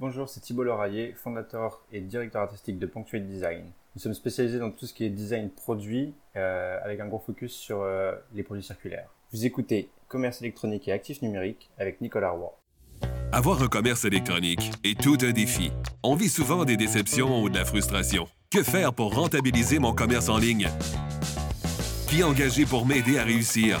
Bonjour, c'est Thibault Loraillé, fondateur et directeur artistique de Punctuate Design. Nous sommes spécialisés dans tout ce qui est design produit, euh, avec un gros focus sur euh, les produits circulaires. Vous écoutez Commerce électronique et actifs numériques avec Nicolas Roy. Avoir un commerce électronique est tout un défi. On vit souvent des déceptions ou de la frustration. Que faire pour rentabiliser mon commerce en ligne? Qui engager pour m'aider à réussir?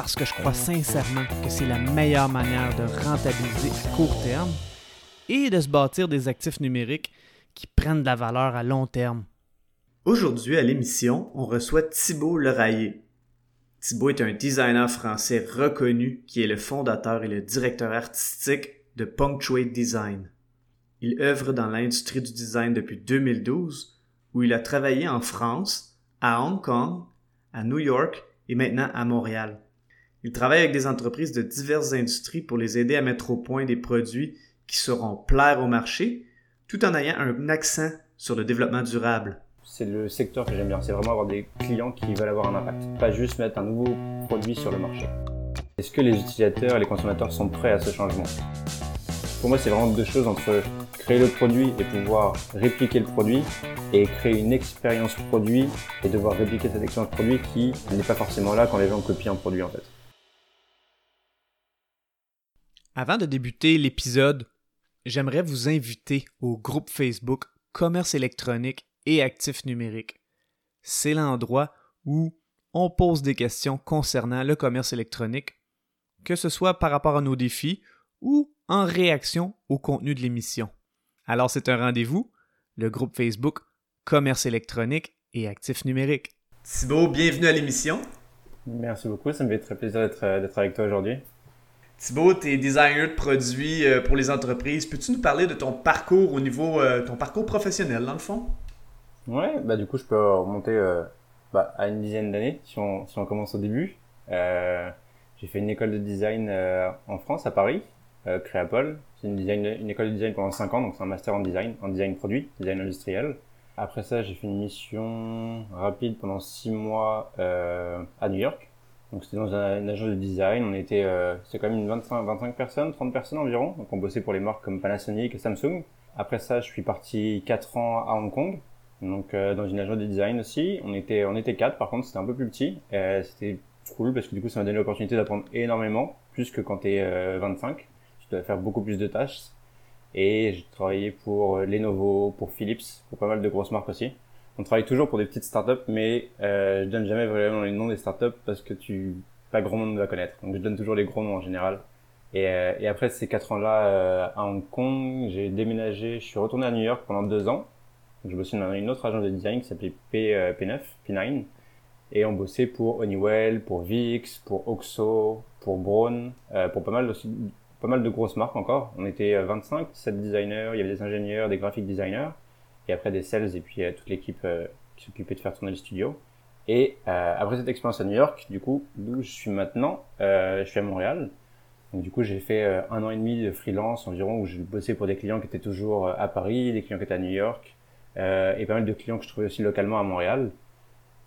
parce que je crois sincèrement que c'est la meilleure manière de rentabiliser à court terme et de se bâtir des actifs numériques qui prennent de la valeur à long terme. Aujourd'hui à l'émission, on reçoit Thibault Leraillé. Thibault est un designer français reconnu qui est le fondateur et le directeur artistique de Punctuate Design. Il œuvre dans l'industrie du design depuis 2012 où il a travaillé en France, à Hong Kong, à New York et maintenant à Montréal. Il travaille avec des entreprises de diverses industries pour les aider à mettre au point des produits qui sauront plaire au marché, tout en ayant un accent sur le développement durable. C'est le secteur que j'aime bien, c'est vraiment avoir des clients qui veulent avoir un impact, pas juste mettre un nouveau produit sur le marché. Est-ce que les utilisateurs et les consommateurs sont prêts à ce changement? Pour moi, c'est vraiment deux choses entre créer le produit et pouvoir répliquer le produit et créer une expérience produit et devoir répliquer cette expérience produit qui n'est pas forcément là quand les gens copient un produit en fait. Avant de débuter l'épisode, j'aimerais vous inviter au groupe Facebook Commerce électronique et actifs numériques. C'est l'endroit où on pose des questions concernant le commerce électronique, que ce soit par rapport à nos défis ou en réaction au contenu de l'émission. Alors c'est un rendez-vous, le groupe Facebook Commerce électronique et actifs numériques. Thibaut, bienvenue à l'émission. Merci beaucoup, ça me fait très plaisir d'être avec toi aujourd'hui. Thibaut, tu es designer de produits euh, pour les entreprises. Peux-tu nous parler de ton parcours au niveau, euh, ton parcours professionnel dans le fond? Ouais, bah du coup je peux remonter euh, bah, à une dizaine d'années si on, si on commence au début. j'ai fait une école de design en France, à Paris, Créapol. C'est une, une école de design pendant 5 ans, donc c'est un master en design, en design produit, design industriel. Après ça, j'ai fait une mission rapide pendant 6 mois à New York donc c'était dans un, agence de design, on était, euh, c'est quand même une 25, 25 personnes, 30 personnes environ. Donc on bossait pour les marques comme Panasonic et Samsung. Après ça, je suis parti 4 ans à Hong Kong, donc euh, dans une agence de design aussi. On était, on était 4 par contre, c'était un peu plus petit. Euh, c'était cool parce que du coup ça m'a donné l'opportunité d'apprendre énormément, plus que quand t'es euh, 25. Tu dois faire beaucoup plus de tâches. Et j'ai travaillé pour Lenovo, pour Philips, pour pas mal de grosses marques aussi. On travaille toujours pour des petites startups, mais euh, je donne jamais vraiment les noms des startups parce que tu pas grand monde va connaître. Donc je donne toujours les gros noms en général. Et, euh, après ces quatre ans-là euh, à Hong Kong, j'ai déménagé, je suis retourné à New York pendant deux ans. Donc, je bossais dans une autre agence de design qui s'appelait P, euh, P9, P9. Et on bossait pour Honeywell, pour VX, pour Oxo, pour Braun, pour pas mal pas mal de grosses marques encore. On était 25, 7 designers, il y avait des ingénieurs, des graphic designers et après des sales et puis euh, toute l'équipe euh, qui s'occupait de faire tourner le studio. Et euh, après cette expérience à New York, du coup, d'où je suis maintenant, je suis à Montréal. Donc du coup, j'ai fait un an et demi de freelance environ où je bossais pour des clients qui étaient toujours à Paris, des clients qui étaient à New York, et pas mal de clients que je trouvais aussi localement à Montréal.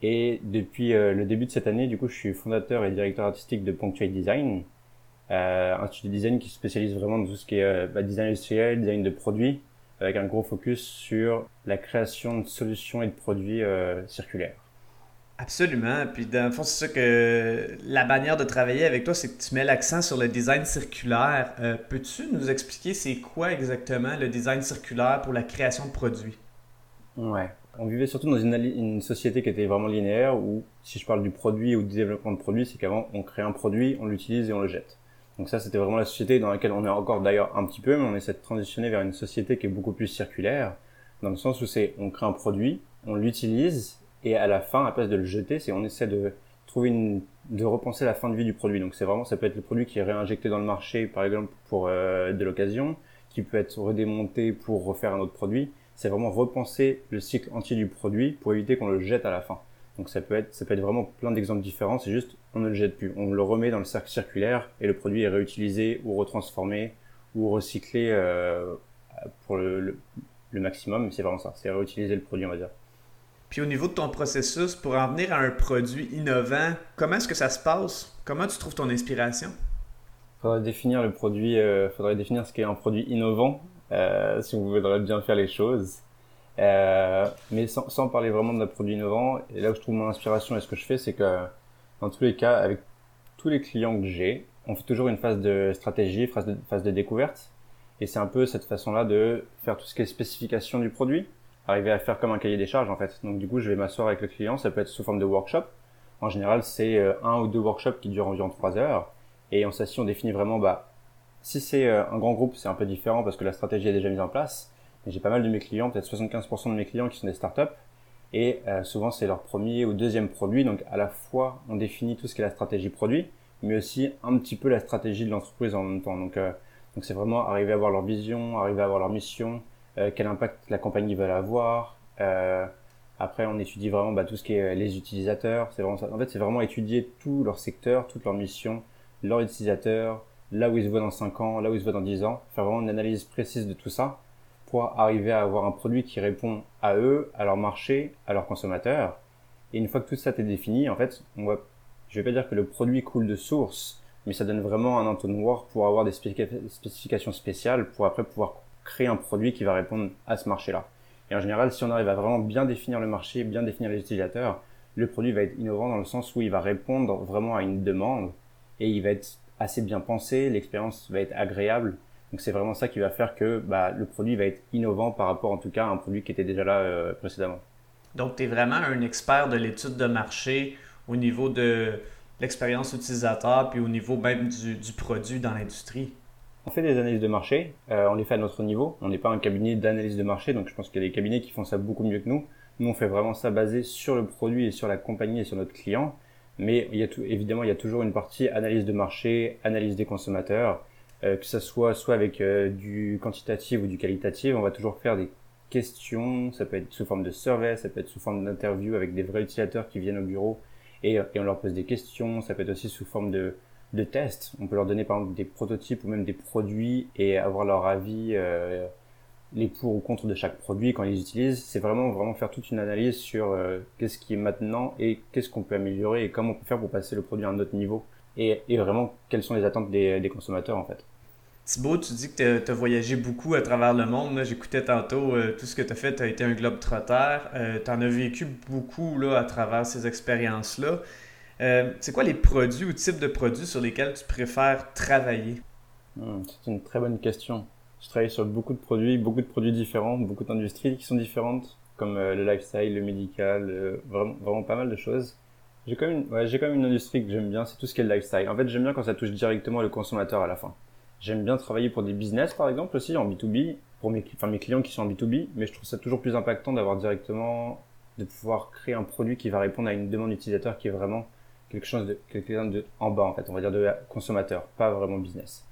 Et depuis le début de cette année, du coup, je suis fondateur et directeur artistique de Punctuate Design, un studio de design qui se spécialise vraiment dans tout ce qui est bah, design industriel, design de produits, avec un gros focus sur la création de solutions et de produits euh, circulaires. Absolument. Puis dans le fond, c'est ça que la manière de travailler avec toi, c'est que tu mets l'accent sur le design circulaire. Euh, peux-tu nous expliquer c'est quoi exactement le design circulaire pour la création de produits? Ouais. On vivait surtout dans une, une société qui était vraiment linéaire où, si je parle du produit ou du développement de produit, c'est qu'avant, on crée un produit, on l'utilise et on le jette. Donc ça, c'était vraiment la société dans laquelle on est encore d'ailleurs un petit peu, mais on essaie de transitionner vers une société qui est beaucoup plus circulaire, dans le sens où c'est on crée un produit, on l'utilise, et à la fin, à la place de le jeter, c'est on essaie de trouver une, de repenser la fin de vie du produit. Donc c'est vraiment, ça peut être le produit qui est réinjecté dans le marché, par exemple pour euh, de l'occasion, qui peut être redémonté pour refaire un autre produit. c'est vraiment repenser le cycle entier du produit pour éviter qu'on le jette à la fin. Donc ça peut être, ça peut être vraiment plein d'exemples différents. C'est juste, on ne le jette plus, on le remet dans le cercle circulaire et le produit est réutilisé ou retransformé ou recyclé euh, pour le, le, maximum. C'est vraiment ça, c'est réutiliser le produit, on va dire. Puis au niveau de ton processus, pour en venir à un produit innovant, comment est-ce que ça se passe? Comment tu trouves ton inspiration? Faudrait définir le produit, euh, faudrait définir ce qu'est un produit innovant, euh, si vous voudrez bien faire les choses. Euh, mais sans, sans, parler vraiment d'un produit innovant, et là où je trouve mon inspiration et ce que je fais, c'est que dans tous les cas, avec tous les clients que j'ai, on fait toujours une phase de stratégie, phase de, phase de découverte. Et c'est un peu cette façon-là de faire tout ce qui est spécification du produit, arriver à faire comme un cahier des charges en fait. Donc du coup, je vais m'asseoir avec le client, ça peut être sous forme de workshop. En général, c'est euh, un ou deux workshops qui durent environ trois heures. Et on s'assied, on définit vraiment, bah, si c'est euh, un grand groupe, c'est un peu différent parce que la stratégie est déjà mise en place j'ai pas mal de mes clients, peut-être 75% de mes clients qui sont des startups. Et euh, souvent, c'est leur premier ou deuxième produit. Donc, à la fois, on définit tout ce qui est la stratégie produit, mais aussi un petit peu la stratégie de l'entreprise en même temps. Donc, euh, donc c'est vraiment arriver à avoir leur vision, arriver à avoir leur mission, euh, quel impact la compagnie va avoir. après, on étudie vraiment bah, tout ce qui est les utilisateurs. C'est vraiment ça. En fait, c'est vraiment étudier tout leur secteur, toute leur mission, leurs utilisateurs, là où ils se voient dans 5 ans, là où ils se voient dans 10 ans. Faire vraiment une analyse précise de tout ça arriver à avoir un produit qui répond à eux, à leur marché, à leurs consommateurs. Et une fois que tout ça est défini, en fait, on va, je vais pas dire que le produit coule de source, mais ça donne vraiment un entonnoir pour avoir des spécifications spéciales pour après pouvoir créer un produit qui va répondre à ce marché-là. Et en général, si on arrive à vraiment bien définir le marché, bien définir les utilisateurs, le produit va être innovant dans le sens où il va répondre vraiment à une demande et il va être assez bien pensé, l'expérience va être agréable donc c'est vraiment ça qui va faire que bah, le produit va être innovant par rapport en tout cas à un produit qui était déjà là euh, précédemment. Donc tu es vraiment un expert de l'étude de marché au niveau de l'expérience utilisateur puis au niveau même du, produit dans l'industrie? On fait des analyses de marché, euh, on les fait à notre niveau. On n'est pas un cabinet d'analyse de marché, donc je pense qu'il y a des cabinets qui font ça beaucoup mieux que nous. Nous, on fait vraiment ça basé sur le produit et sur la compagnie et sur notre client. Mais il y a tout, évidemment, il y a toujours une partie analyse de marché, analyse des consommateurs, euh, que ça soit soit avec euh, du quantitatif ou du qualitatif, on va toujours faire des questions, ça peut être sous forme de survey, ça peut être sous forme d'interview avec des vrais utilisateurs qui viennent au bureau et, et, on leur pose des questions, ça peut être aussi sous forme de, de tests, on peut leur donner par exemple des prototypes ou même des produits et avoir leur avis, euh, les pour ou contre de chaque produit quand ils utilisent, c'est vraiment vraiment faire toute une analyse sur qu'est-ce qui est maintenant et qu'est-ce qu'on peut améliorer et comment on peut faire pour passer le produit à un autre niveau. Et, et vraiment quelles sont les attentes des, des consommateurs en fait. Thibaut, tu dis que tu as, voyagé beaucoup à travers le monde. J'écoutais tantôt euh, tout ce que tu as fait. Tu as été un globe trotter. Euh, tu en as vécu beaucoup là, à travers ces expériences-là. Euh, c'est quoi les produits ou types de produits sur lesquels tu préfères travailler? Hmm, c'est une très bonne question. Je travaille sur beaucoup de produits, beaucoup de produits différents, beaucoup d'industries qui sont différentes, comme le lifestyle, le médical, vraiment, vraiment pas mal de choses. J'ai quand, ouais, quand même une industrie que j'aime bien, c'est tout ce qui est le lifestyle. En fait, j'aime bien quand ça touche directement le consommateur à la fin. J'aime bien travailler pour des business, par exemple, aussi, en B2B, pour mes, clients qui sont en B2B, mais je trouve ça toujours plus impactant d'avoir directement, de pouvoir créer un produit qui va répondre à une demande utilisateur qui est vraiment quelque chose de, quelque chose de, en bas, en fait, on va dire de consommateur, pas vraiment business.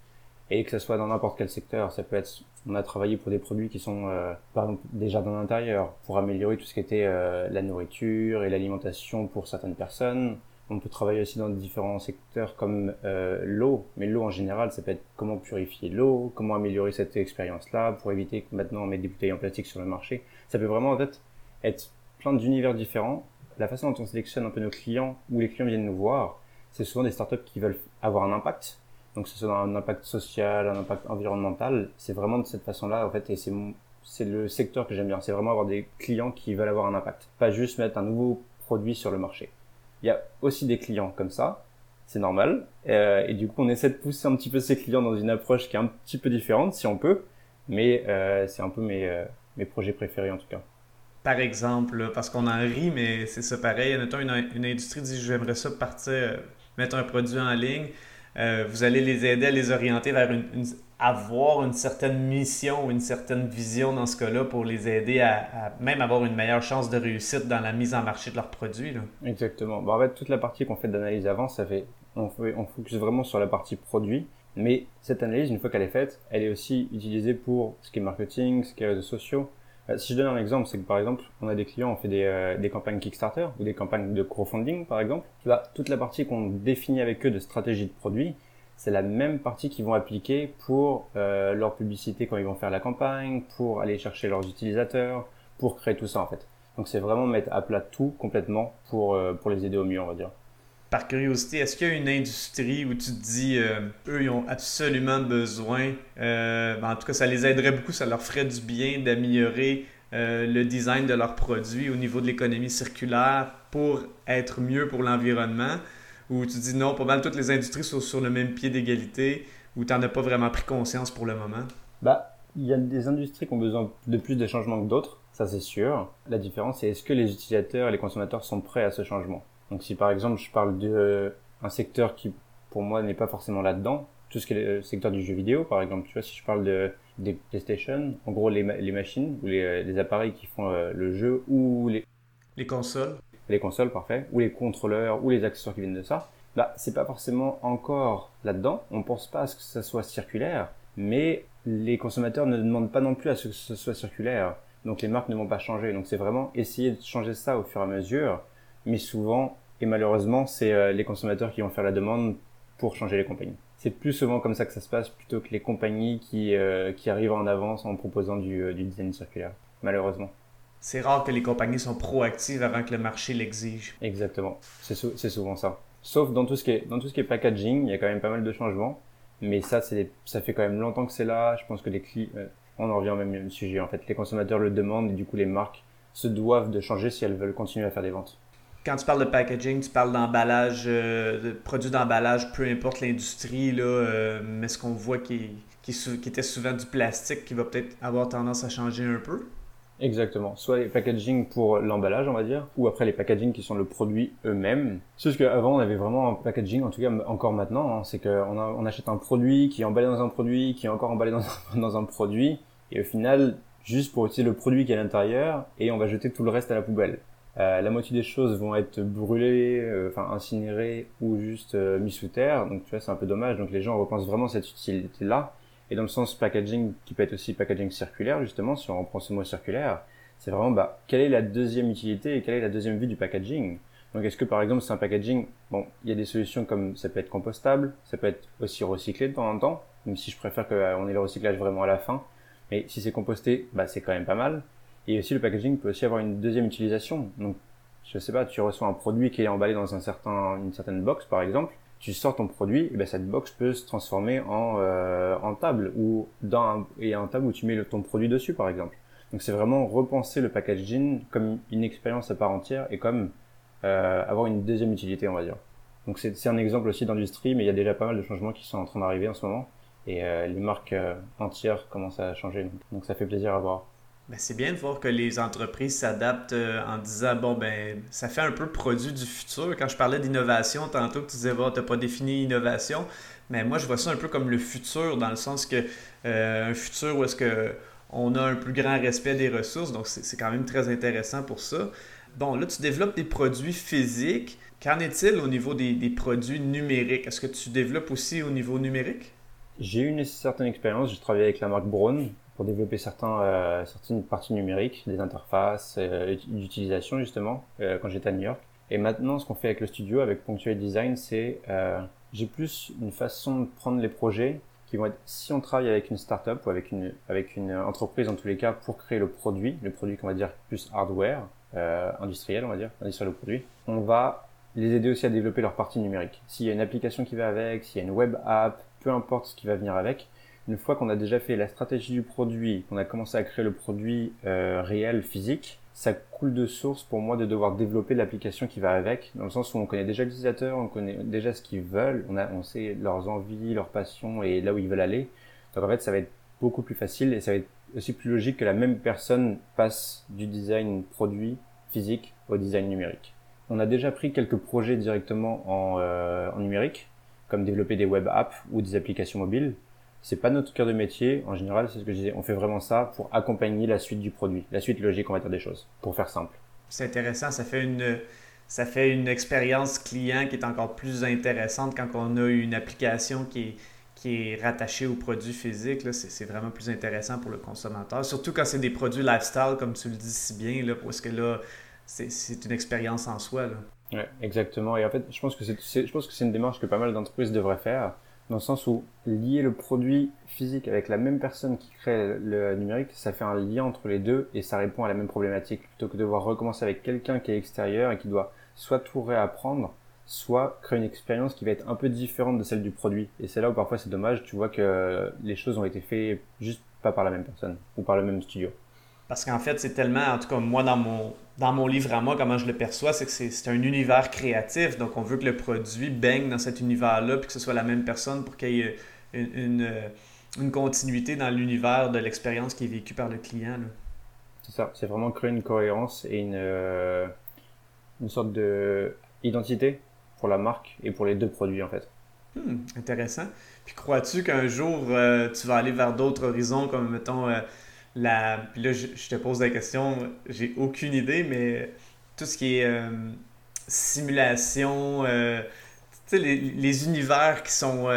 Et que ce soit dans n'importe quel secteur, ça peut être, on a travaillé pour des produits qui sont, euh, par exemple, des jardins d'intérieur, pour améliorer tout ce qui était euh, la nourriture et l'alimentation pour certaines personnes. On peut travailler aussi dans différents secteurs comme euh, l'eau, mais l'eau en général, ça peut être comment purifier l'eau, comment améliorer cette expérience-là pour éviter que maintenant on mette des bouteilles en plastique sur le marché. Ça peut vraiment en fait être plein d'univers différents. La façon dont on sélectionne un peu nos clients ou les clients viennent nous voir, c'est souvent des startups qui veulent avoir un impact. Donc ce soit un impact social, un impact environnemental. C'est vraiment de cette façon-là en fait, et c'est le secteur que j'aime bien. C'est vraiment avoir des clients qui veulent avoir un impact, pas juste mettre un nouveau produit sur le marché. Il y a aussi des clients comme ça, c'est normal. Euh, et du coup, on essaie de pousser un petit peu ces clients dans une approche qui est un petit peu différente, si on peut. Mais euh, c'est un peu mes, euh, mes projets préférés en tout cas. Par exemple, parce qu'on en rit, mais c'est ça pareil. Mettons, une, une industrie dit j'aimerais ça partir, mettre un produit en ligne. vous allez les aider à les orienter vers une avoir une certaine mission ou une certaine vision dans ce cas-là pour les aider à, même avoir une meilleure chance de réussite dans la mise en marché de leurs produits. Exactement. Bon, en fait, toute la partie qu'on fait d'analyse avant, ça fait on, fait, on focus vraiment sur la partie produit. Mais cette analyse, une fois qu'elle est faite, elle est aussi utilisée pour ce qui est marketing, ce qui est réseaux sociaux, Bah, si je donne un exemple, c'est que par exemple, on a des clients, on fait des, euh, des campagnes Kickstarter ou des campagnes de crowdfunding, par exemple. Bah, toute la partie qu'on définit avec eux de stratégie de produit, c'est la même partie qu'ils vont appliquer pour euh, leur publicité quand ils vont faire la campagne, pour aller chercher leurs utilisateurs, pour créer tout ça en fait. Donc c'est vraiment mettre à plat tout complètement pour, euh, pour les aider au mieux, on va dire. Par curiosité, est-ce qu'il y a une industrie où tu te dis, euh, eux, ils ont absolument besoin, euh, ben, en tout cas, ça les aiderait beaucoup, ça leur ferait du bien d'améliorer le design de leurs produits au niveau de l'économie circulaire pour être mieux pour l'environnement, ou tu dis non, pas mal toutes les industries sont sur le même pied d'égalité, ou tu n'en as pas vraiment pris conscience pour le moment? Bah, il y a des industries qui ont besoin de plus de changements que d'autres, ça c'est sûr. La différence, c'est est-ce que les utilisateurs et les consommateurs sont prêts à ce changement? Donc si par exemple je parle d'un euh, secteur qui pour moi n'est pas forcément là-dedans, tout ce qui est le secteur du jeu vidéo par exemple, tu vois, si je parle de, des PlayStation, en gros les, les machines ou les, euh, les, appareils qui font euh, le jeu ou les... Les consoles? Les consoles, parfait, ou les contrôleurs ou les accessoires qui viennent de ça, bah c'est pas forcément encore là-dedans, on pense pas à ce que ça soit circulaire, mais les consommateurs ne demandent pas non plus à ce que ce soit circulaire. Donc les marques ne vont pas changer. Donc c'est vraiment essayer de changer ça au fur et à mesure. Mais souvent, et malheureusement, c'est euh, les consommateurs qui vont faire la demande pour changer les compagnies. C'est plus souvent comme ça que ça se passe plutôt que les compagnies qui, euh, qui arrivent en avance en proposant du, euh, du design circulaire, malheureusement. C'est rare que les compagnies sont proactives avant que le marché l'exige. Exactement, c'est souvent ça. Sauf dans tout, ce qui est, dans tout ce qui est packaging, il y a quand même pas mal de changements. Mais ça, c'est ça fait quand même longtemps que c'est là. Je pense que les clients, on en revient au même sujet en fait. Les consommateurs le demandent et du coup les marques se doivent de changer si elles veulent continuer à faire des ventes quand tu parles de packaging, tu parles d'emballage, euh, de produits d'emballage, peu importe l'industrie, là, euh, mais ce qu'on voit qui, qui, était souvent du plastique qui va peut-être avoir tendance à changer un peu? Exactement. Soit les packaging pour l'emballage, on va dire, ou après les packaging qui sont le produit eux-mêmes. C'est juste qu'avant, on avait vraiment un packaging, en tout cas encore maintenant, hein, c'est qu'on on achète un produit qui est emballé dans un produit, qui est encore emballé dans, un produit, et au final, juste pour utiliser le produit qui est à l'intérieur, et on va jeter tout le reste à la poubelle. Euh, la moitié des choses vont être brûlées, euh, enfin incinérées ou juste euh, mis sous terre. Donc tu vois, c'est un peu dommage. Donc les gens repensent vraiment cette utilité-là. Et dans le sens packaging, qui peut être aussi packaging circulaire justement, si on reprend ce mot circulaire, c'est vraiment bah quelle est la deuxième utilité et quelle est la deuxième vue du packaging? Donc est-ce que par exemple c'est un packaging, bon, il y a des solutions comme ça peut être compostable, ça peut être aussi recyclé de temps en temps, même si je préfère qu'on ait le recyclage vraiment à la fin. Mais si c'est composté, bah c'est quand même pas mal. Et aussi, le packaging peut aussi avoir une deuxième utilisation. Donc, je sais pas, tu reçois un produit qui est emballé dans un certain, une certaine box, par exemple. Tu sors ton produit, et ben cette box peut se transformer en, euh, en table ou dans un, et un table où tu mets ton produit dessus, par exemple. Donc, c'est vraiment repenser le packaging comme une expérience à part entière et comme euh, avoir une deuxième utilité, on va dire. Donc, c'est un exemple aussi d'industrie, mais il y a déjà pas mal de changements qui sont en train d'arriver en ce moment. Et euh, les marques euh, entières commencent à changer. donc ça fait plaisir à voir. C'est bien de voir que les entreprises s'adaptent euh, en disant bon ben ça fait un peu produit du futur. Quand je parlais d'innovation tantôt, tu disais bon t'as pas défini innovation, mais moi je vois ça un peu comme le futur dans le sens que euh, un futur où est-ce que on a un plus grand respect des ressources, donc c'est quand même très intéressant pour ça. Bon là tu développes des produits physiques. Qu'en est-il au niveau des, des produits numériques? Est-ce que tu développes aussi au niveau numérique? J'ai eu une certaine expérience. J'ai travaillé avec la marque Braun pour développer certains, euh, certaines parties numériques, des interfaces, euh, d'utilisation justement, euh, quand j'étais à New York. Et maintenant, ce qu'on fait avec le studio, avec Punctuate Design, c'est j'ai plus une façon de prendre les projets qui vont être, si on travaille avec une startup ou avec une, avec une entreprise en tous les cas pour créer le produit, le produit qu'on va dire plus hardware, industriel on va dire, industriel au produit, on va les aider aussi à développer leur partie numérique. S'il y a une application qui va avec, s'il y a une web app, peu importe ce qui va venir avec, une fois qu'on a déjà fait la stratégie du produit, qu'on a commencé à créer le produit euh, réel, physique, ça coule de source pour moi de devoir développer l'application qui va avec, dans le sens où on connaît déjà l'utilisateur, on connaît déjà ce qu'ils veulent, on, a, on sait leurs envies, leurs passions et là où ils veulent aller. Donc en fait, ça va être beaucoup plus facile et ça va être aussi plus logique que la même personne passe du design produit physique au design numérique. On a déjà pris quelques projets directement en, euh, en numérique, comme développer des web apps ou des applications mobiles c'est pas notre cœur de métier. En général, c'est ce que je disais. On fait vraiment ça pour accompagner la suite du produit, la suite logique, on va dire des choses, pour faire simple. C'est intéressant. Ça fait une, ça fait une expérience client qui est encore plus intéressante quand on a une application qui est, qui est rattaché au produit physique, c'est vraiment plus intéressant pour le consommateur. Surtout quand c'est des produits lifestyle, comme tu le dis si bien, là, parce que là, c'est une expérience en soi. Là. Ouais, exactement. Et en fait, je pense que c'est, je pense que c'est une démarche que pas mal d'entreprises devraient faire, dans le sens où lier le produit physique avec la même personne qui crée le numérique, ça fait un lien entre les deux et ça répond à la même problématique, plutôt que de devoir recommencer avec quelqu'un qui est extérieur et qui doit soit tout réapprendre, soit créer une expérience qui va être un peu différente de celle du produit. Et c'est là où parfois c'est dommage, tu vois que les choses ont été faites juste pas par la même personne ou par le même studio. Parce qu'en fait, c'est tellement, en tout cas moi dans mon, dans mon livre à moi, comment je le perçois, c'est que c'est un univers créatif. Donc on veut que le produit baigne dans cet univers-là, puis que ce soit la même personne pour qu'il y ait une, une, continuité dans l'univers de l'expérience qui est vécue par le client. C'est ça, c'est vraiment créer une cohérence et une, euh, une sorte de identité pour la marque et pour les deux produits en fait. Hmm, intéressant. Puis crois-tu qu'un jour euh, tu vas aller vers d'autres horizons comme mettons euh, la. Puis là je, te pose la question, j'ai aucune idée, mais tout ce qui est euh, simulation, tu sais les, univers qui sont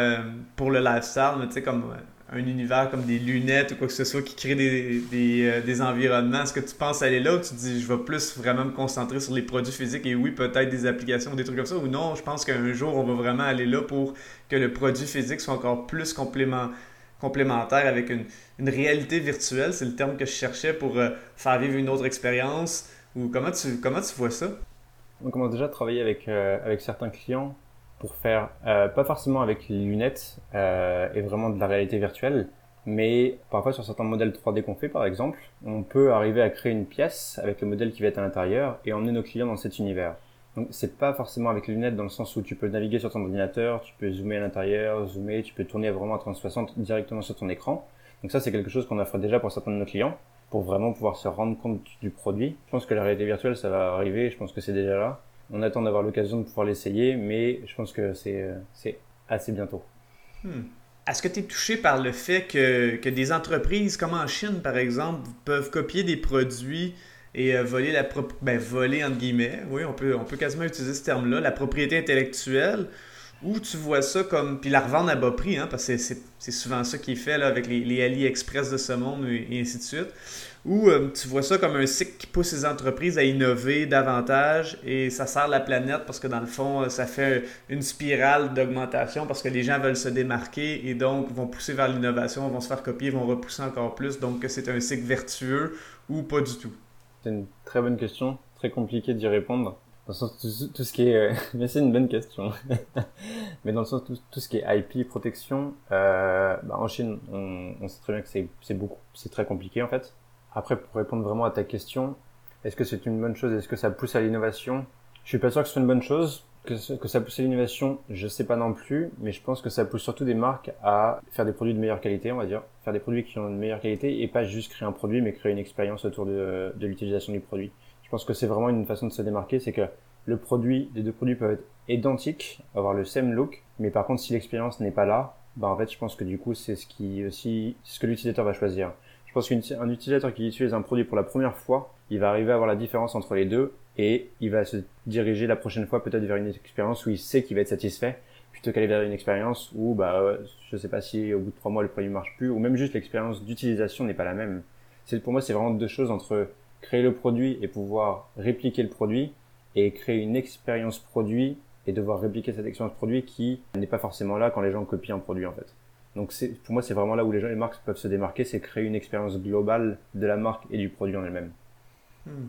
pour le lifestyle, tu sais comme un univers comme des lunettes ou quoi que ce soit qui crée des, des, euh, environnements. Est-ce que tu penses aller là ou tu dis je vais plus vraiment me concentrer sur les produits physiques et oui, peut-être des applications des trucs comme ça ou non, je pense qu'un jour on va vraiment aller là pour que le produit physique soit encore plus complément, complémentaire avec une, une réalité virtuelle. C'est le terme que je cherchais pour euh, faire vivre une autre expérience. Ou comment tu, comment tu vois ça? On commence déjà à travailler avec, euh, avec certains clients pour faire, euh, pas forcément avec les lunettes et vraiment de la réalité virtuelle, mais parfois sur certains modèles 3D qu'on fait par exemple, on peut arriver à créer une pièce avec le modèle qui va être à l'intérieur et emmener nos clients dans cet univers. Donc c'est pas forcément avec les lunettes dans le sens où tu peux naviguer sur ton ordinateur, tu peux zoomer à l'intérieur, zoomer, tu peux tourner vraiment à 360 directement sur ton écran. Donc ça c'est quelque chose qu'on offre déjà pour certains de nos clients pour vraiment pouvoir se rendre compte du produit. Je pense que la réalité virtuelle ça va arriver, je pense que c'est déjà là. On attend d'avoir l'occasion de pouvoir l'essayer, mais je pense que c'est euh, assez bientôt. Hmm. Est-ce que tu es touché par le fait que, que, des entreprises comme en Chine, par exemple, peuvent copier des produits et euh, voler la ben, voler entre guillemets, oui, on peut, on peut quasiment utiliser ce terme-là, la propriété intellectuelle, ou tu vois ça comme. Puis la revendre à bas prix, hein, parce que c'est souvent ça qui est fait là, avec les, les AliExpress de ce monde et ainsi de suite ou euh, tu vois ça comme un cycle qui pousse les entreprises à innover davantage et ça sert la planète parce que dans le fond, euh, ça fait une spirale d'augmentation parce que les gens veulent se démarquer et donc vont pousser vers l'innovation, vont se faire copier, vont repousser encore plus. Donc c'est un cycle vertueux ou pas du tout? C'est une très bonne question, très compliqué d'y répondre. Dans le sens tout, ce qui est, euh, mais c'est une bonne question. mais dans le sens tout, tout ce qui est IP protection, euh, bah en Chine, on, on, sait très bien que c'est beaucoup, c'est très compliqué en fait. Après, pour répondre vraiment à ta question, est-ce que c'est une bonne chose? Est-ce que ça pousse à l'innovation? Je suis pas sûr que ce soit une bonne chose. Que, que ça pousse à l'innovation, je sais pas non plus, mais je pense que ça pousse surtout des marques à faire des produits de meilleure qualité, on va dire, faire des produits qui ont une meilleure qualité et pas juste créer un produit, mais créer une expérience autour de, l'utilisation du produit. Je pense que c'est vraiment une façon de se démarquer, c'est que le produit, les deux produits peuvent être identiques, avoir le same look, mais par contre si l'expérience n'est pas là, bah en fait je pense que du coup c'est ce qui aussi, ce que l'utilisateur va choisir. Je pense qu'un utilisateur qui utilise un produit pour la première fois, il va arriver à voir la différence entre les deux et il va se diriger la prochaine fois peut-être vers une expérience où il sait qu'il va être satisfait plutôt qu'aller vers une expérience où bah je sais pas si au bout de trois mois le produit marche plus ou même juste l'expérience d'utilisation n'est pas la même. C'est pour moi c'est vraiment deux choses entre créer le produit et pouvoir répliquer le produit et créer une expérience produit et devoir répliquer cette expérience produit qui n'est pas forcément là quand les gens copient un produit en fait. Donc pour moi, c'est vraiment là où les gens, les marques peuvent se démarquer, c'est créer une expérience globale de la marque et du produit en elle-même. Hmm.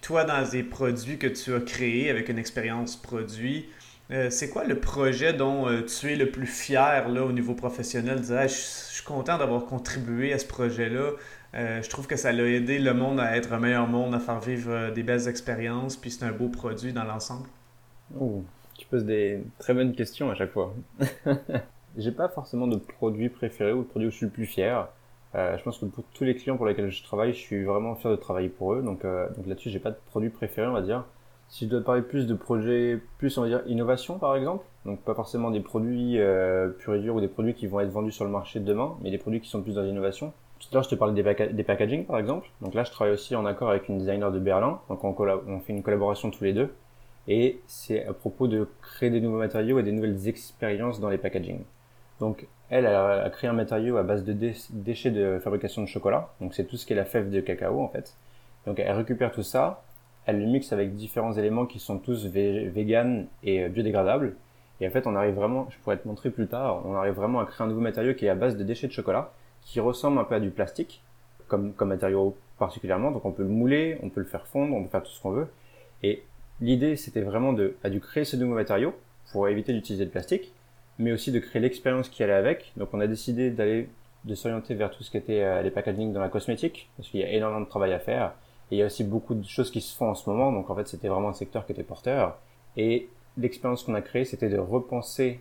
Toi, dans les produits que tu as créés avec une expérience produit, euh, c'est quoi le projet dont euh, tu es le plus fier là, au niveau professionnel? je, suis content d'avoir contribué à ce projet-là. Euh, je trouve que ça a aidé le monde à être un meilleur monde, à faire vivre des belles expériences, puis c'est un beau produit dans l'ensemble. Oh, tu poses des très bonnes questions à chaque fois. J'ai pas forcément de produit préféré ou de produit où je suis le plus fier. Je pense que pour tous les clients pour lesquels je travaille, je suis vraiment fier de travailler pour eux. Donc, donc là-dessus, j'ai pas de produit préféré, on va dire. Si je dois parler plus de projets, plus on va dire innovation par exemple, donc pas forcément des produits euh, purs et durs ou des produits qui vont être vendus sur le marché demain, mais des produits qui sont plus dans l'innovation. Tout à l'heure, je te parlais des, packaging par exemple. Donc là, je travaille aussi en accord avec une designer de Berlin. Donc on, on fait une collaboration tous les deux. Et c'est à propos de créer des nouveaux matériaux et des nouvelles expériences dans les packaging. Donc, elle a, créé un matériau à base de déchets de fabrication de chocolat. Donc c'est tout ce qui est la fève de cacao en fait. Donc elle récupère tout ça, elle le mixe avec différents éléments qui sont tous vegan et biodégradables. Et en fait, on arrive vraiment, je pourrais te montrer plus tard, on arrive vraiment à créer un nouveau matériau qui est à base de déchets de chocolat, qui ressemble un peu à du plastique, comme, comme matériau particulièrement. Donc on peut le mouler, on peut le faire fondre, on peut faire tout ce qu'on veut. Et l'idée, c'était vraiment de, bah, de créer ce nouveau matériau pour éviter d'utiliser le plastique, mais aussi de créer l'expérience qui allait avec. Donc on a décidé d'aller, de s'orienter vers tout ce qui était euh, les packaging dans la cosmétique, parce qu'il y a énormément de travail à faire. Il y a aussi beaucoup de choses qui se font en ce moment, donc en fait c'était vraiment un secteur qui était porteur. Et l'expérience qu'on a créée, c'était de repenser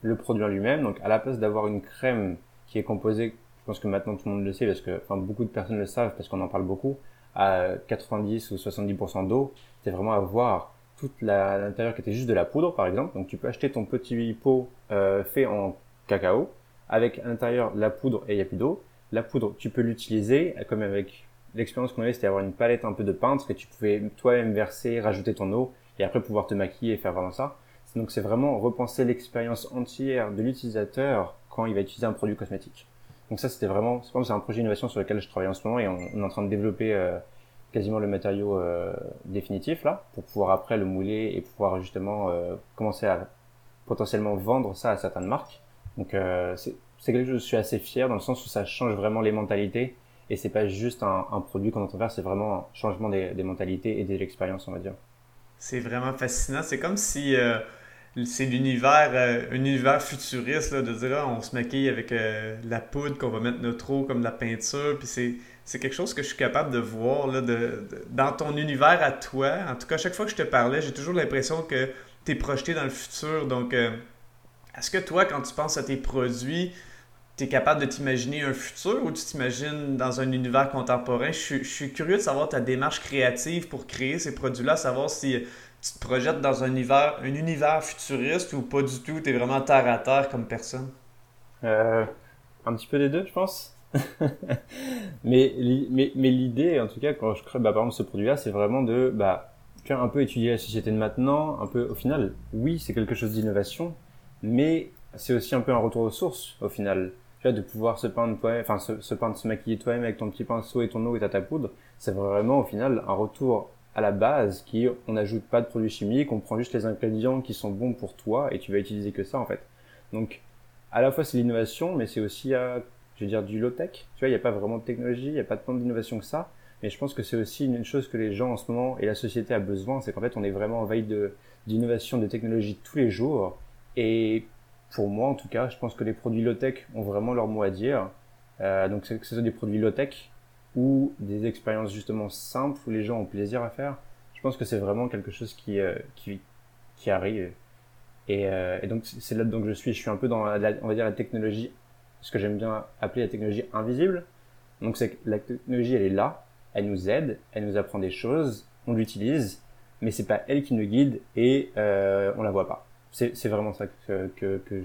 le produit en lui-même. Donc à la place d'avoir une crème qui est composée, je pense que maintenant tout le monde le sait, parce que enfin, beaucoup de personnes le savent, parce qu'on en parle beaucoup, à 90 ou 70% d'eau, c'est vraiment avoir toute l'intérieur qui était juste de la poudre par exemple. Donc tu peux acheter ton petit pot euh, fait en cacao avec à l'intérieur la poudre et il n'y a plus d'eau. La poudre, tu peux l'utiliser comme avec l'expérience qu'on avait, c'était avoir une palette un peu de peintre que tu pouvais toi-même verser, rajouter ton eau et après pouvoir te maquiller et faire vraiment ça. Donc c'est vraiment repenser l'expérience entière de l'utilisateur quand il va utiliser un produit cosmétique. Donc ça c'était vraiment, c'est un projet d'innovation sur lequel je travaille en ce moment et on, est en train de développer euh, quasiment le matériau euh, définitif là pour pouvoir après le mouler et pouvoir justement euh, commencer à potentiellement vendre ça à certaines marques. Donc c'est quelque chose je suis assez fier dans le sens où ça change vraiment les mentalités et c'est pas juste un, produit qu'on entend faire, c'est vraiment un changement des, mentalités et des expériences on va dire. C'est vraiment fascinant. C'est comme si c'est l'univers euh, un univers futuriste là, de dire ah, on se maquille avec euh, la poudre qu'on va mettre notre eau comme de la peinture puis c'est c'est quelque chose que je suis capable de voir là, de, dans ton univers à toi en tout cas chaque fois que je te parlais j'ai toujours l'impression que tu es projeté dans le futur donc euh, est-ce que toi quand tu penses à tes produits tu es capable de t'imaginer un futur ou tu t'imagines dans un univers contemporain? Je, suis curieux de savoir ta démarche créative pour créer ces produits là savoir si tu te projettes dans un univers, un univers futuriste ou pas du tout, tu es vraiment terre à terre comme personne? Euh, un petit peu des deux, je pense. mais mais, mais l'idée, en tout cas, quand je crée bah, par exemple ce produit-là, c'est vraiment de bah, un peu étudier la société de maintenant, un peu au final, oui, c'est quelque chose d'innovation, mais c'est aussi un peu un retour aux sources au final. Tu vois, de pouvoir se peindre toi enfin se, se peindre, se maquiller toi-même avec ton petit pinceau et ton eau et ta, ta poudre, c'est vraiment au final un retour à la base qui on n'ajoute pas de produits chimiques, on prend juste les ingrédients qui sont bons pour toi et tu vas utiliser que ça en fait. Donc à la fois c'est l'innovation mais c'est aussi euh, je veux dire du low tech. Tu vois, il n'y a pas vraiment de technologie, il n'y a pas tant d'innovation que ça, mais je pense que c'est aussi une chose que les gens en ce moment et la société a besoin, c'est qu'en fait on est vraiment en veille de d'innovation, de technologie tous les jours et pour moi en tout cas, je pense que les produits low tech ont vraiment leur mot à dire. Euh, donc que ce soit des produits low tech ou des expériences justement simples où les gens ont plaisir à faire, je pense que c'est vraiment quelque chose qui, euh, qui, qui arrive. Et, euh, et donc c'est là-dedans que je suis. Je suis un peu dans, la, on va dire, la technologie, ce que j'aime bien appeler la technologie invisible. Donc c'est que la technologie, elle est là, elle nous aide, elle nous apprend des choses, on l'utilise, mais c'est pas elle qui nous guide et euh, on la voit pas. C'est vraiment ça que, que,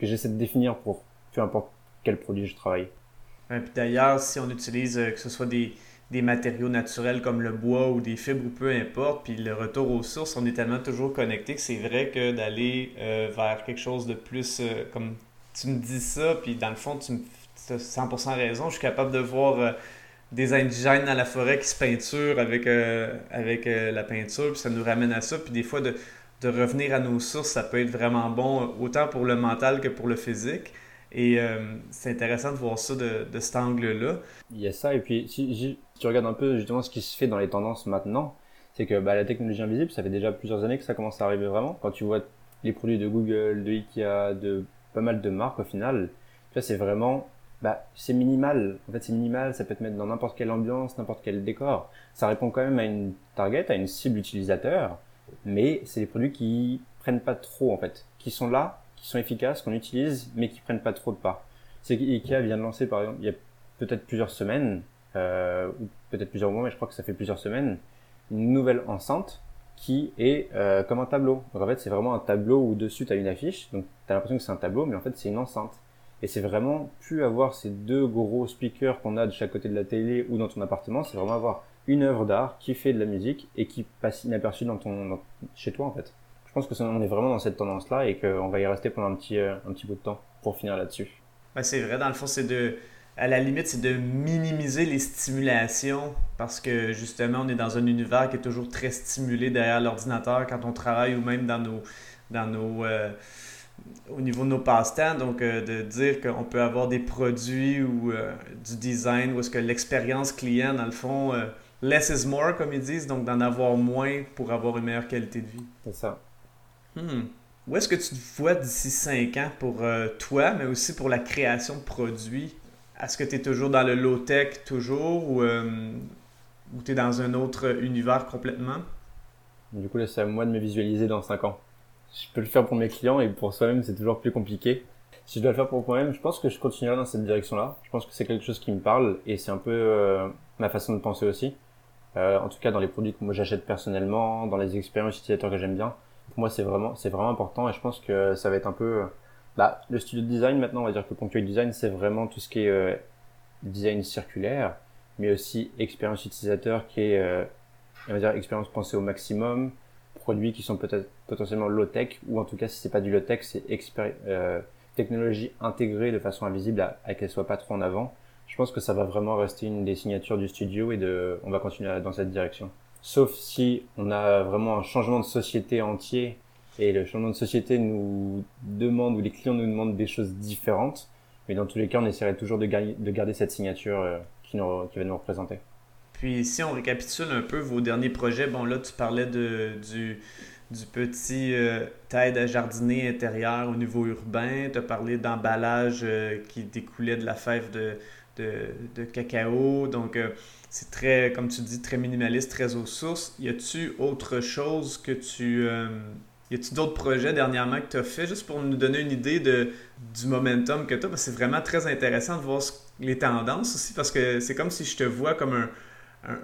j'essaie de définir pour peu importe quel produit je travaille. Puis d'ailleurs, si on utilise euh, que ce soit des, des, matériaux naturels comme le bois ou des fibres ou peu importe, puis le retour aux sources, on est tellement toujours connecté que c'est vrai que d'aller euh, vers quelque chose de plus euh, comme tu me dis ça, puis dans le fond, tu as 100% raison, je suis capable de voir des indigènes dans la forêt qui se peinturent avec, avec la peinture, puis ça nous ramène à ça, puis des fois de, de revenir à nos sources, ça peut être vraiment bon, autant pour le mental que pour le physique. Et euh, c'est intéressant de voir ça de, de cet angle-là. Il y a ça, et puis si, tu regardes un peu justement ce qui se fait dans les tendances maintenant, c'est que bah, la technologie invisible, ça fait déjà plusieurs années que ça commence à arriver vraiment. Quand tu vois les produits de Google, de Ikea, de pas mal de marques au final, tu vois, c'est vraiment, bah, c'est minimal. En fait, c'est minimal, ça peut te mettre dans n'importe quelle ambiance, n'importe quel décor. Ça répond quand même à une target, à une cible utilisateur, mais c'est des produits qui prennent pas trop en fait, qui sont là qui sont efficaces, qu'on utilise, mais qui prennent pas trop de part. C'est qu'IKEA vient de lancer, par exemple, il y a peut-être plusieurs semaines, euh, ou peut-être plusieurs mois, mais je crois que ça fait plusieurs semaines, une nouvelle enceinte qui est euh, comme un tableau. Donc en fait, c'est vraiment un tableau où dessus tu as une affiche, donc tu as l'impression que c'est un tableau, mais en fait c'est une enceinte. Et c'est vraiment plus avoir ces deux gros speakers qu'on a de chaque côté de la télé ou dans ton appartement, c'est vraiment avoir une œuvre d'art qui fait de la musique et qui passe inaperçue dans ton, chez toi en fait je pense que on est vraiment dans cette tendance-là et qu'on va y rester pendant un petit, euh, un petit bout de temps pour finir là-dessus. Ben, c'est vrai, dans le fond, c'est de. À la limite, c'est de minimiser les stimulations parce que justement, on est dans un univers qui est toujours très stimulé derrière l'ordinateur quand on travaille ou même dans nos. Dans nos euh, au niveau de nos passe-temps, donc euh, de dire qu'on peut avoir des produits ou du design où est-ce que l'expérience client, dans le fond, less is more, comme ils disent, donc d'en avoir moins pour avoir une meilleure qualité de vie. C'est ça. Hmm. Où est-ce que tu te vois d'ici 5 ans pour euh, toi, mais aussi pour la création de produits? Est-ce que tu es toujours dans le low-tech, toujours, ou, euh, ou tu es dans un autre univers complètement? Du coup, là, c'est à moi de me visualiser dans 5 ans. Je peux le faire pour mes clients et pour soi-même, c'est toujours plus compliqué. Si je dois le faire pour moi-même, je pense que je continuerai dans cette direction-là. Je pense que c'est quelque chose qui me parle et c'est un peu euh, ma façon de penser aussi. En tout cas, dans les produits que moi j'achète personnellement, dans les expériences utilisateurs que j'aime bien pour moi, c'est vraiment, c'est vraiment important et je pense que ça va être un peu, bah, le studio de design maintenant, on va dire que le Punctuate Design, c'est vraiment tout ce qui est euh, design circulaire, mais aussi expérience utilisateur qui est, euh, on va dire, expérience pensée au maximum, produits qui sont peut-être potentiellement low-tech, ou en tout cas, si c'est pas du low-tech, c'est euh, technologie intégrée de façon invisible à, à qu'elle soit pas trop en avant. Je pense que ça va vraiment rester une des signatures du studio et de, on va continuer dans cette direction sauf si on a vraiment un changement de société entier et le changement de société nous demande ou les clients nous demandent des choses différentes. Mais dans tous les cas, on essaierait toujours de, garder, cette signature euh, qui, qui va nous représenter. Puis si on récapitule un peu vos derniers projets, bon là tu parlais de, du, du petit euh, à jardiner intérieur au niveau urbain, tu as parlé d'emballage euh, qui découlait de la fève de, de, de cacao, donc euh, c'est très, comme tu dis, très minimaliste, très aux sources. Y a-tu autre chose que tu. Euh, y a-tu d'autres projets dernièrement que tu as fait? Juste pour nous donner une idée de, du momentum que tu as? c'est vraiment très intéressant de voir les tendances aussi parce que c'est comme si je te vois comme un,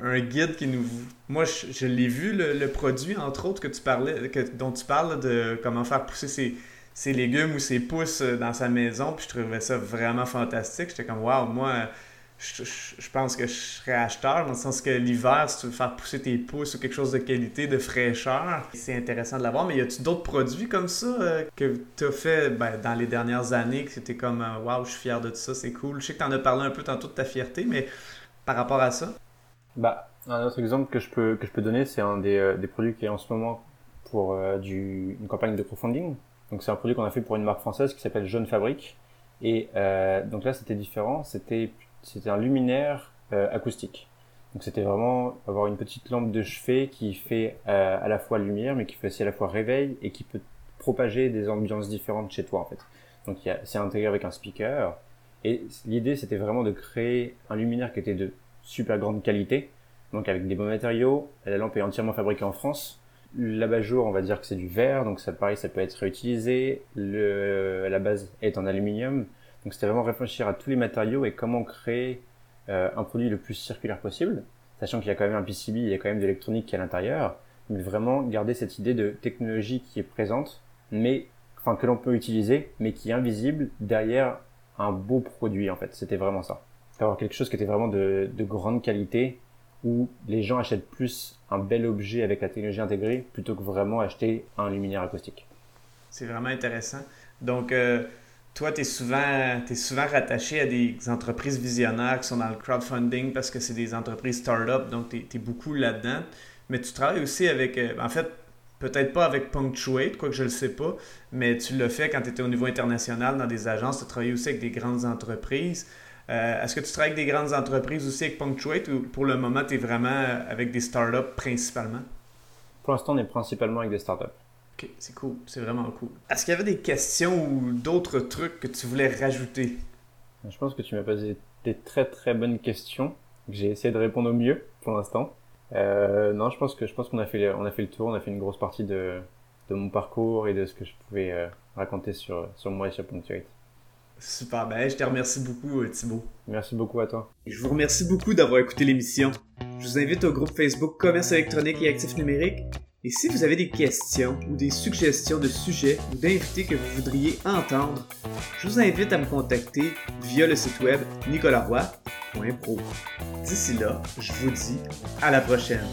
un, guide qui nous. Moi, je, l'ai vu, le, produit, entre autres, que tu parlais, que, dont tu parles de comment faire pousser ses, ses légumes ou ses pousses dans sa maison. Puis je trouvais ça vraiment fantastique. J'étais comme, waouh, moi je, pense que je serais acheteur, dans le sens que l'hiver, si tu veux faire pousser tes pousses ou quelque chose de qualité, de fraîcheur, c'est intéressant de l'avoir. Mais y a-tu d'autres produits comme ça euh, que tu as fait ben, dans les dernières années que c'était comme euh, waouh, je suis fier de ça, c'est cool. Je sais que tu en as parlé un peu tantôt de ta fierté, mais par rapport à ça? Bah, un autre exemple que je peux, que je peux donner, c'est un des, euh, des, produits qui est en ce moment pour du, une campagne de crowdfunding. Donc, c'est un produit qu'on a fait pour une marque française qui s'appelle Jeune Fabrique. Et donc là, c'était différent. C'était c'était un luminaire euh, acoustique. Donc c'était vraiment avoir une petite lampe de chevet qui fait euh, à la fois lumière, mais qui fait aussi à la fois réveil et qui peut propager des ambiances différentes chez toi en fait. Donc c'est intégré avec un speaker. Et l'idée c'était vraiment de créer un luminaire qui était de super grande qualité, donc avec des bons matériaux. La lampe est entièrement fabriquée en France. L'abat-jour, on va dire que c'est du verre, donc ça pareil, ça peut être réutilisé. Le, la base est en aluminium. Donc c'était vraiment réfléchir à tous les matériaux et comment créer euh, un produit le plus circulaire possible, sachant qu'il y a quand même un PCB, il y a quand même de l'électronique qui est à l'intérieur, mais vraiment garder cette idée de technologie qui est présente, mais enfin que l'on peut utiliser, mais qui est invisible derrière un beau produit en fait. C'était vraiment ça. Avoir quelque chose qui était vraiment de, de grande qualité, où les gens achètent plus un bel objet avec la technologie intégrée plutôt que vraiment acheter un luminaire acoustique. C'est vraiment intéressant. Donc, euh, toi, tu es souvent, souvent rattaché à des entreprises visionnaires qui sont dans le crowdfunding parce que c'est des entreprises start-up, donc tu es, beaucoup là-dedans. Mais tu travailles aussi avec, euh, en fait, peut-être pas avec Punctuate, quoique je le sais pas, mais tu l'as fait quand tu étais au niveau international dans des agences, tu as travaillé aussi avec des grandes entreprises. Euh, est-ce que tu travailles avec des grandes entreprises aussi avec Punctuate ou pour le moment, tu es vraiment avec des startups principalement? Pour l'instant, on est principalement avec des startups. Ok, c'est cool, c'est vraiment cool. Est-ce qu'il y avait des questions ou d'autres trucs que tu voulais rajouter? Je pense que tu m'as posé des très très bonnes questions. J'ai essayé de répondre au mieux pour l'instant. Euh, non, je pense que je pense qu'on a fait on a fait le tour, on a fait une grosse partie de, de mon parcours et de ce que je pouvais euh, raconter sur sur moi et sur Punctuate. Super, ben je te remercie beaucoup euh, Thibaut. Merci beaucoup à toi. Je vous remercie beaucoup d'avoir écouté l'émission. Je vous invite au groupe Facebook Commerce électronique et actifs numériques et si vous avez des questions ou des suggestions de sujets ou d'invités que vous voudriez entendre, je vous invite à me contacter via le site web nicolaroy.pro. D'ici là, je vous dis à la prochaine.